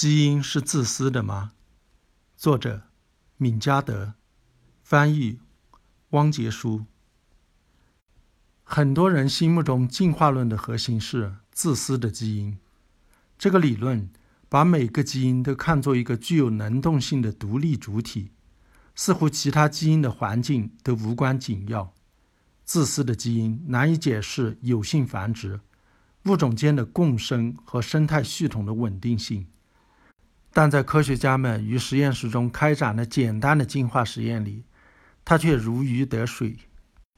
基因是自私的吗？作者：闵嘉德，翻译：汪杰书。很多人心目中进化论的核心是自私的基因。这个理论把每个基因都看作一个具有能动性的独立主体，似乎其他基因的环境都无关紧要。自私的基因难以解释有性繁殖、物种间的共生和生态系统的稳定性。但在科学家们于实验室中开展的简单的进化实验里，它却如鱼得水。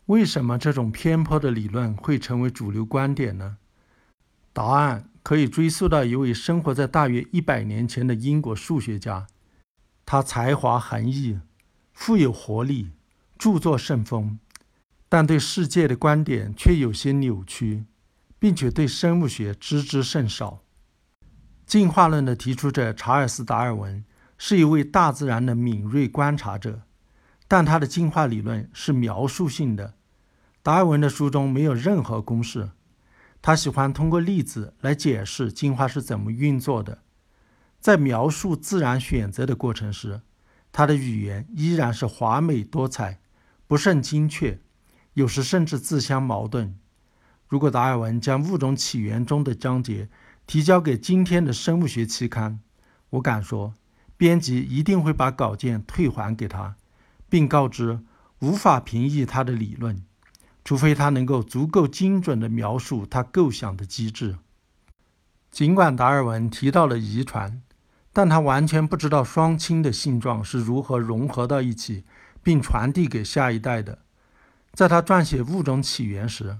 为什么这种偏颇的理论会成为主流观点呢？答案可以追溯到一位生活在大约一百年前的英国数学家。他才华横溢，富有活力，著作甚丰，但对世界的观点却有些扭曲，并且对生物学知之甚少。进化论的提出者查尔斯·达尔文是一位大自然的敏锐观察者，但他的进化理论是描述性的。达尔文的书中没有任何公式，他喜欢通过例子来解释进化是怎么运作的。在描述自然选择的过程时，他的语言依然是华美多彩，不甚精确，有时甚至自相矛盾。如果达尔文将物种起源中的章节，提交给今天的生物学期刊，我敢说，编辑一定会把稿件退还给他，并告知无法评议他的理论，除非他能够足够精准地描述他构想的机制。尽管达尔文提到了遗传，但他完全不知道双亲的性状是如何融合到一起并传递给下一代的。在他撰写《物种起源》时，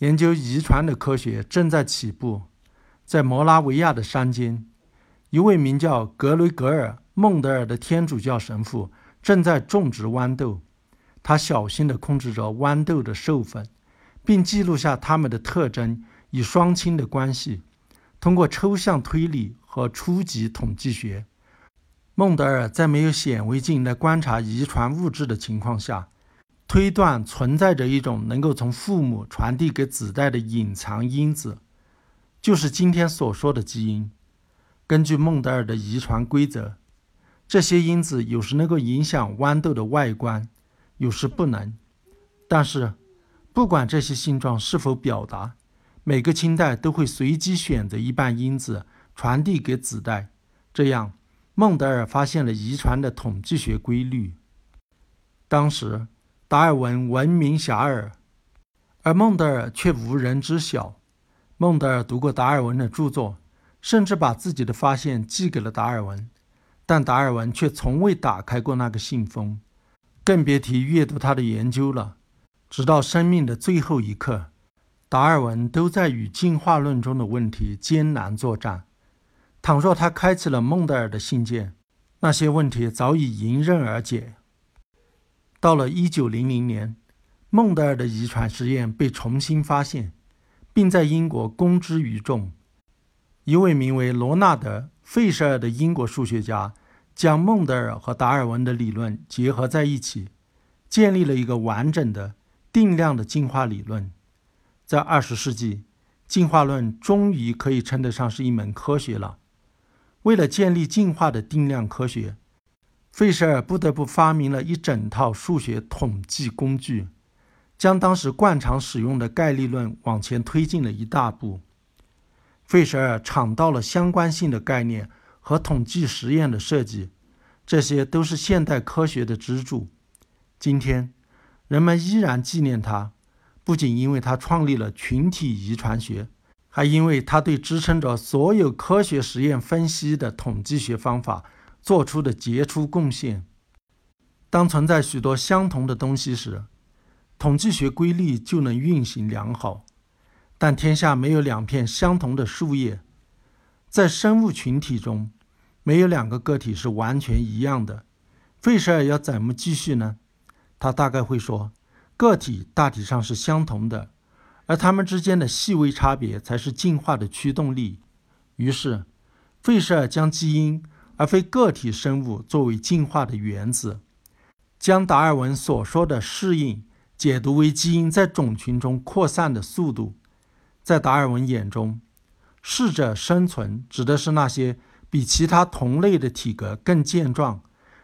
研究遗传的科学正在起步。在摩拉维亚的山间，一位名叫格雷格尔·孟德尔的天主教神父正在种植豌豆。他小心地控制着豌豆的授粉，并记录下它们的特征与双亲的关系。通过抽象推理和初级统计学，孟德尔在没有显微镜来观察遗传物质的情况下，推断存在着一种能够从父母传递给子代的隐藏因子。就是今天所说的基因。根据孟德尔的遗传规则，这些因子有时能够影响豌豆的外观，有时不能。但是，不管这些性状是否表达，每个亲代都会随机选择一半因子传递给子代。这样，孟德尔发现了遗传的统计学规律。当时，达尔文闻名遐迩，而孟德尔却无人知晓。孟德尔读过达尔文的著作，甚至把自己的发现寄给了达尔文，但达尔文却从未打开过那个信封，更别提阅读他的研究了。直到生命的最后一刻，达尔文都在与进化论中的问题艰难作战。倘若他开启了孟德尔的信件，那些问题早已迎刃而解。到了1900年，孟德尔的遗传实验被重新发现。并在英国公之于众。一位名为罗纳德·费舍尔的英国数学家，将孟德尔和达尔文的理论结合在一起，建立了一个完整的、定量的进化理论。在二十世纪，进化论终于可以称得上是一门科学了。为了建立进化的定量科学，费舍尔不得不发明了一整套数学统计工具。将当时惯常使用的概率论往前推进了一大步。费舍尔尝到了相关性的概念和统计实验的设计，这些都是现代科学的支柱。今天，人们依然纪念他，不仅因为他创立了群体遗传学，还因为他对支撑着所有科学实验分析的统计学方法做出的杰出贡献。当存在许多相同的东西时，统计学规律就能运行良好，但天下没有两片相同的树叶。在生物群体中，没有两个个体是完全一样的。费舍尔要怎么继续呢？他大概会说，个体大体上是相同的，而它们之间的细微差别才是进化的驱动力。于是，费舍尔将基因而非个体生物作为进化的原子，将达尔文所说的适应。解读为基因在种群中扩散的速度，在达尔文眼中，适者生存指的是那些比其他同类的体格更健壮、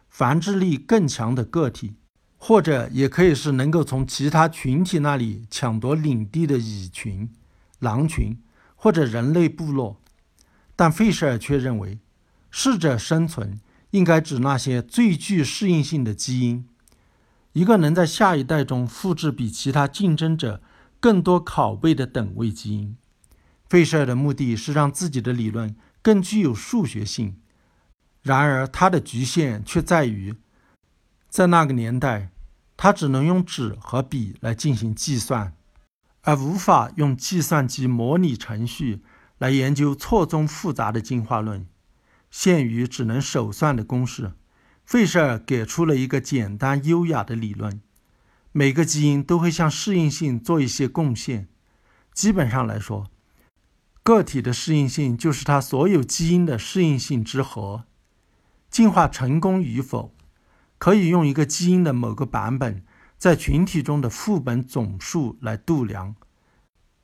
繁殖力更强的个体，或者也可以是能够从其他群体那里抢夺领地的蚁群、狼群或者人类部落。但费舍尔却认为，适者生存应该指那些最具适应性的基因。一个能在下一代中复制比其他竞争者更多拷贝的等位基因。费舍尔的目的是让自己的理论更具有数学性，然而他的局限却在于，在那个年代，他只能用纸和笔来进行计算，而无法用计算机模拟程序来研究错综复杂的进化论。限于只能手算的公式，费舍尔给出了一个简单优雅的理论：每个基因都会向适应性做一些贡献。基本上来说，个体的适应性就是它所有基因的适应性之和。进化成功与否，可以用一个基因的某个版本在群体中的副本总数来度量。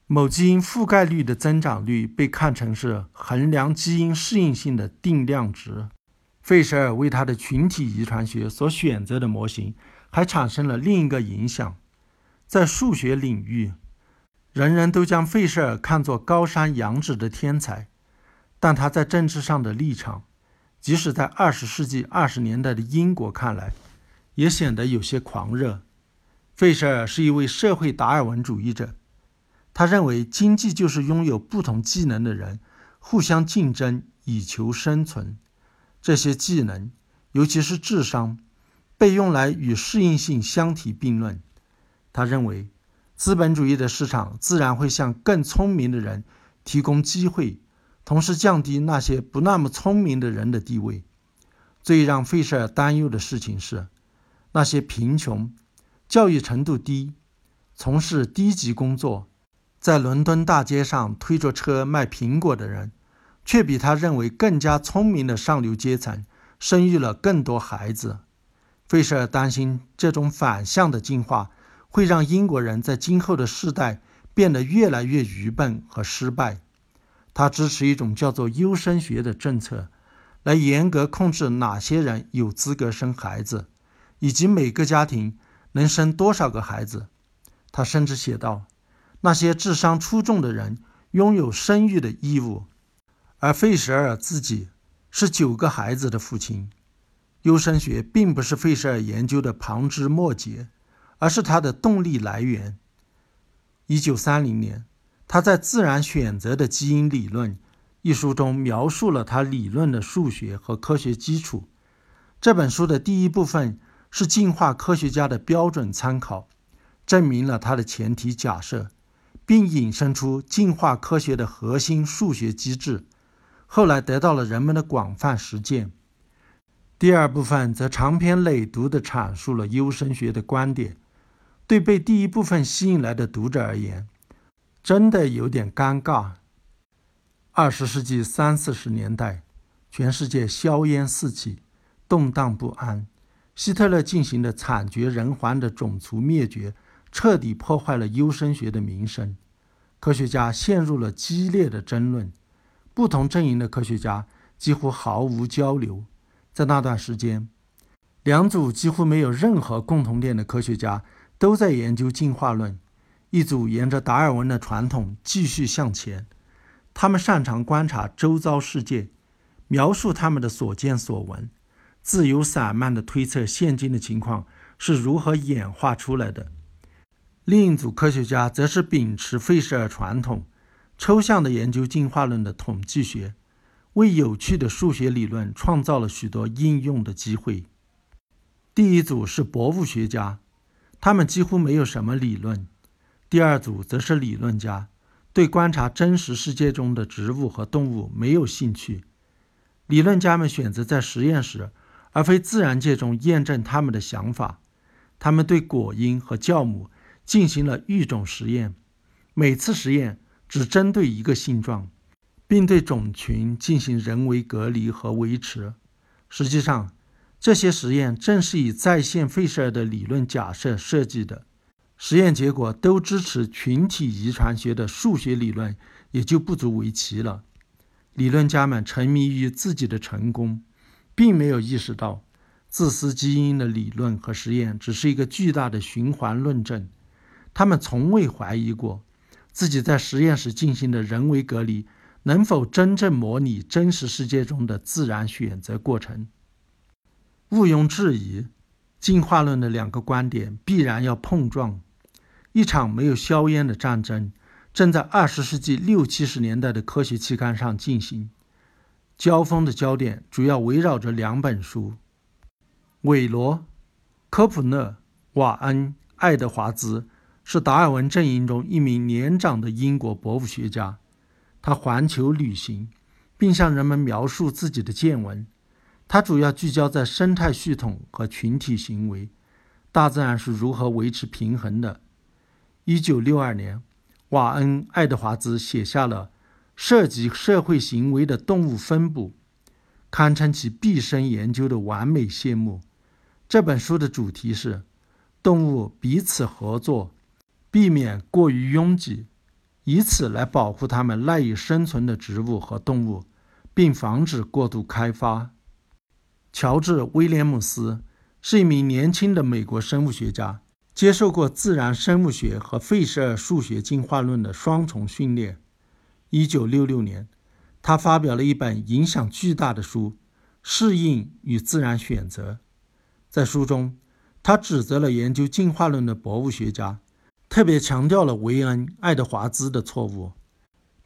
某基因覆盖率的增长率被看成是衡量基因适应性的定量值。费舍尔为他的群体遗传学所选择的模型还产生了另一个影响。在数学领域。人人都将费舍尔看作高山仰止的天才，但他在政治上的立场，即使在二十世纪二十年代的英国看来，也显得有些狂热。费舍尔是一位社会达尔文主义者，他认为经济就是拥有不同技能的人互相竞争以求生存，这些技能，尤其是智商，被用来与适应性相提并论。他认为。资本主义的市场自然会向更聪明的人提供机会，同时降低那些不那么聪明的人的地位。最让费舍尔担忧的事情是，那些贫穷、教育程度低、从事低级工作、在伦敦大街上推着车卖苹果的人，却比他认为更加聪明的上流阶层生育了更多孩子。费舍尔担心这种反向的进化。会让英国人在今后的世代变得越来越愚笨和失败。他支持一种叫做优生学的政策，来严格控制哪些人有资格生孩子，以及每个家庭能生多少个孩子。他甚至写道：“那些智商出众的人拥有生育的义务。”而费舍尔自己是九个孩子的父亲。优生学并不是费舍尔研究的旁枝末节。而是他的动力来源。一九三零年，他在《自然选择的基因理论》一书中描述了他理论的数学和科学基础。这本书的第一部分是进化科学家的标准参考，证明了他的前提假设，并引申出进化科学的核心数学机制，后来得到了人们的广泛实践。第二部分则长篇累牍地阐述了优生学的观点。对被第一部分吸引来的读者而言，真的有点尴尬。二十世纪三四十年代，全世界硝烟四起，动荡不安。希特勒进行的惨绝人寰的种族灭绝，彻底破坏了优生学的名声。科学家陷入了激烈的争论，不同阵营的科学家几乎毫无交流。在那段时间，两组几乎没有任何共同点的科学家。都在研究进化论，一组沿着达尔文的传统继续向前，他们擅长观察周遭世界，描述他们的所见所闻，自由散漫地推测现今的情况是如何演化出来的。另一组科学家则是秉持费舍尔传统，抽象的研究进化论的统计学，为有趣的数学理论创造了许多应用的机会。第一组是博物学家。他们几乎没有什么理论。第二组则是理论家，对观察真实世界中的植物和动物没有兴趣。理论家们选择在实验室，而非自然界中验证他们的想法。他们对果蝇和酵母进行了育种实验，每次实验只针对一个性状，并对种群进行人为隔离和维持。实际上，这些实验正是以再现费舍尔的理论假设设计的，实验结果都支持群体遗传学的数学理论，也就不足为奇了。理论家们沉迷于自己的成功，并没有意识到自私基因的理论和实验只是一个巨大的循环论证。他们从未怀疑过自己在实验室进行的人为隔离能否真正模拟真实世界中的自然选择过程。毋庸置疑，进化论的两个观点必然要碰撞。一场没有硝烟的战争。正在二十世纪六七十年代的科学期刊上进行，交锋的焦点主要围绕着两本书：韦罗、科普勒、瓦恩、爱德华兹是达尔文阵营中一名年长的英国博物学家。他环球旅行，并向人们描述自己的见闻。他主要聚焦在生态系统和群体行为，大自然是如何维持平衡的。一九六二年。瓦恩·爱德华兹写下了涉及社会行为的动物分布，堪称其毕生研究的完美谢幕。这本书的主题是动物彼此合作，避免过于拥挤，以此来保护它们赖以生存的植物和动物，并防止过度开发。乔治·威廉姆斯是一名年轻的美国生物学家。接受过自然生物学和费舍尔数学进化论的双重训练。1966年，他发表了一本影响巨大的书《适应与自然选择》。在书中，他指责了研究进化论的博物学家，特别强调了维恩·爱德华兹的错误。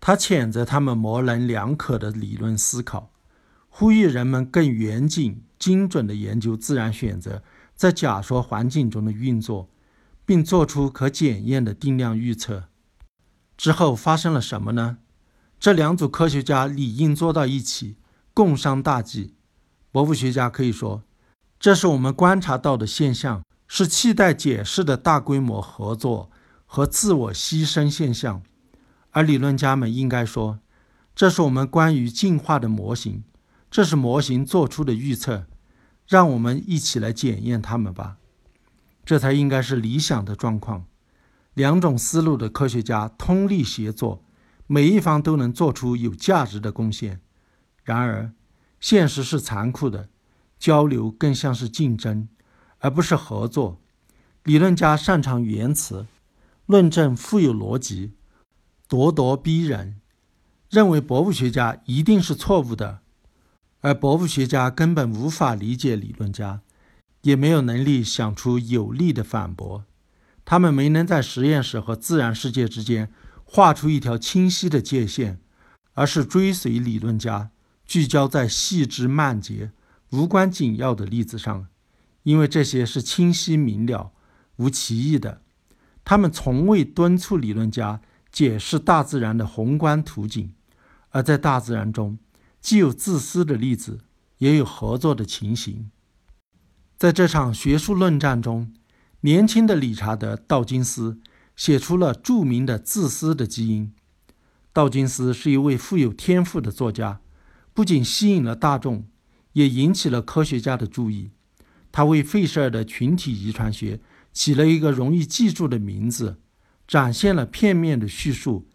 他谴责他们模棱两可的理论思考，呼吁人们更严谨、精准地研究自然选择在假说环境中的运作。并做出可检验的定量预测。之后发生了什么呢？这两组科学家理应坐到一起，共商大计。博物学家可以说，这是我们观察到的现象，是期待解释的大规模合作和自我牺牲现象；而理论家们应该说，这是我们关于进化的模型，这是模型做出的预测。让我们一起来检验它们吧。这才应该是理想的状况。两种思路的科学家通力协作，每一方都能做出有价值的贡献。然而，现实是残酷的，交流更像是竞争，而不是合作。理论家擅长言辞，论证富有逻辑，咄咄逼人，认为博物学家一定是错误的，而博物学家根本无法理解理论家。也没有能力想出有力的反驳，他们没能在实验室和自然世界之间画出一条清晰的界限，而是追随理论家，聚焦在细枝末节、无关紧要的例子上，因为这些是清晰明了、无歧义的。他们从未敦促理论家解释大自然的宏观图景，而在大自然中，既有自私的例子，也有合作的情形。在这场学术论战中，年轻的理查德·道金斯写出了著名的《自私的基因》。道金斯是一位富有天赋的作家，不仅吸引了大众，也引起了科学家的注意。他为费舍尔的群体遗传学起了一个容易记住的名字，展现了片面的叙述，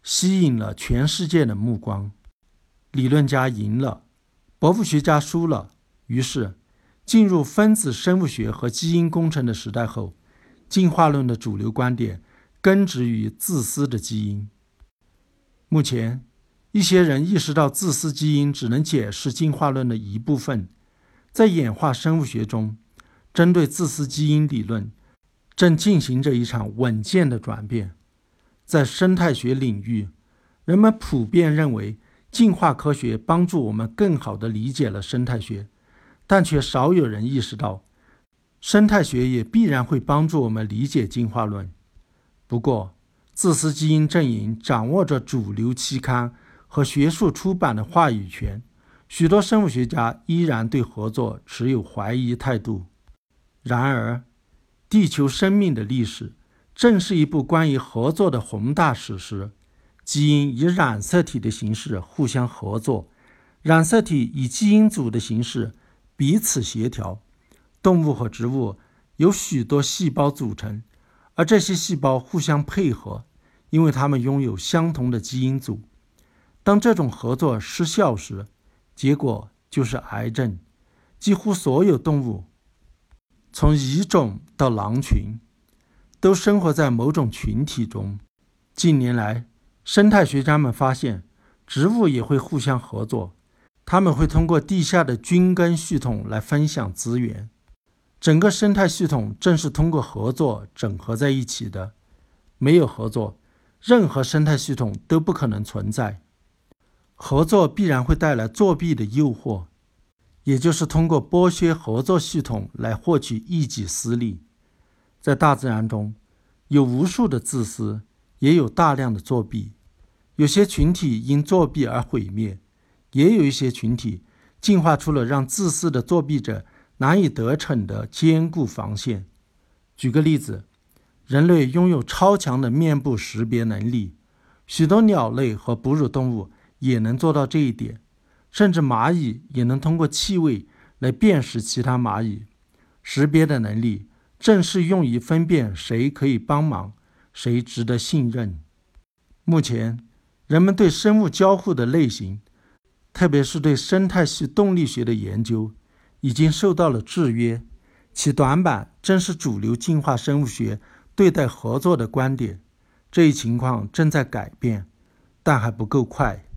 吸引了全世界的目光。理论家赢了，博物学家输了，于是。进入分子生物学和基因工程的时代后，进化论的主流观点根植于自私的基因。目前，一些人意识到自私基因只能解释进化论的一部分。在演化生物学中，针对自私基因理论正进行着一场稳健的转变。在生态学领域，人们普遍认为进化科学帮助我们更好地理解了生态学。但却少有人意识到，生态学也必然会帮助我们理解进化论。不过，自私基因阵营掌握着主流期刊和学术出版的话语权，许多生物学家依然对合作持有怀疑态度。然而，地球生命的历史正是一部关于合作的宏大史诗。基因以染色体的形式互相合作，染色体以基因组的形式。彼此协调。动物和植物由许多细胞组成，而这些细胞互相配合，因为它们拥有相同的基因组。当这种合作失效时，结果就是癌症。几乎所有动物，从蚁种到狼群，都生活在某种群体中。近年来，生态学家们发现，植物也会互相合作。他们会通过地下的菌根系统来分享资源。整个生态系统正是通过合作整合在一起的。没有合作，任何生态系统都不可能存在。合作必然会带来作弊的诱惑，也就是通过剥削合作系统来获取一己私利。在大自然中，有无数的自私，也有大量的作弊。有些群体因作弊而毁灭。也有一些群体进化出了让自私的作弊者难以得逞的坚固防线。举个例子，人类拥有超强的面部识别能力，许多鸟类和哺乳动物也能做到这一点，甚至蚂蚁也能通过气味来辨识其他蚂蚁。识别的能力正是用于分辨谁可以帮忙，谁值得信任。目前，人们对生物交互的类型。特别是对生态系动力学的研究，已经受到了制约，其短板正是主流进化生物学对待合作的观点。这一情况正在改变，但还不够快。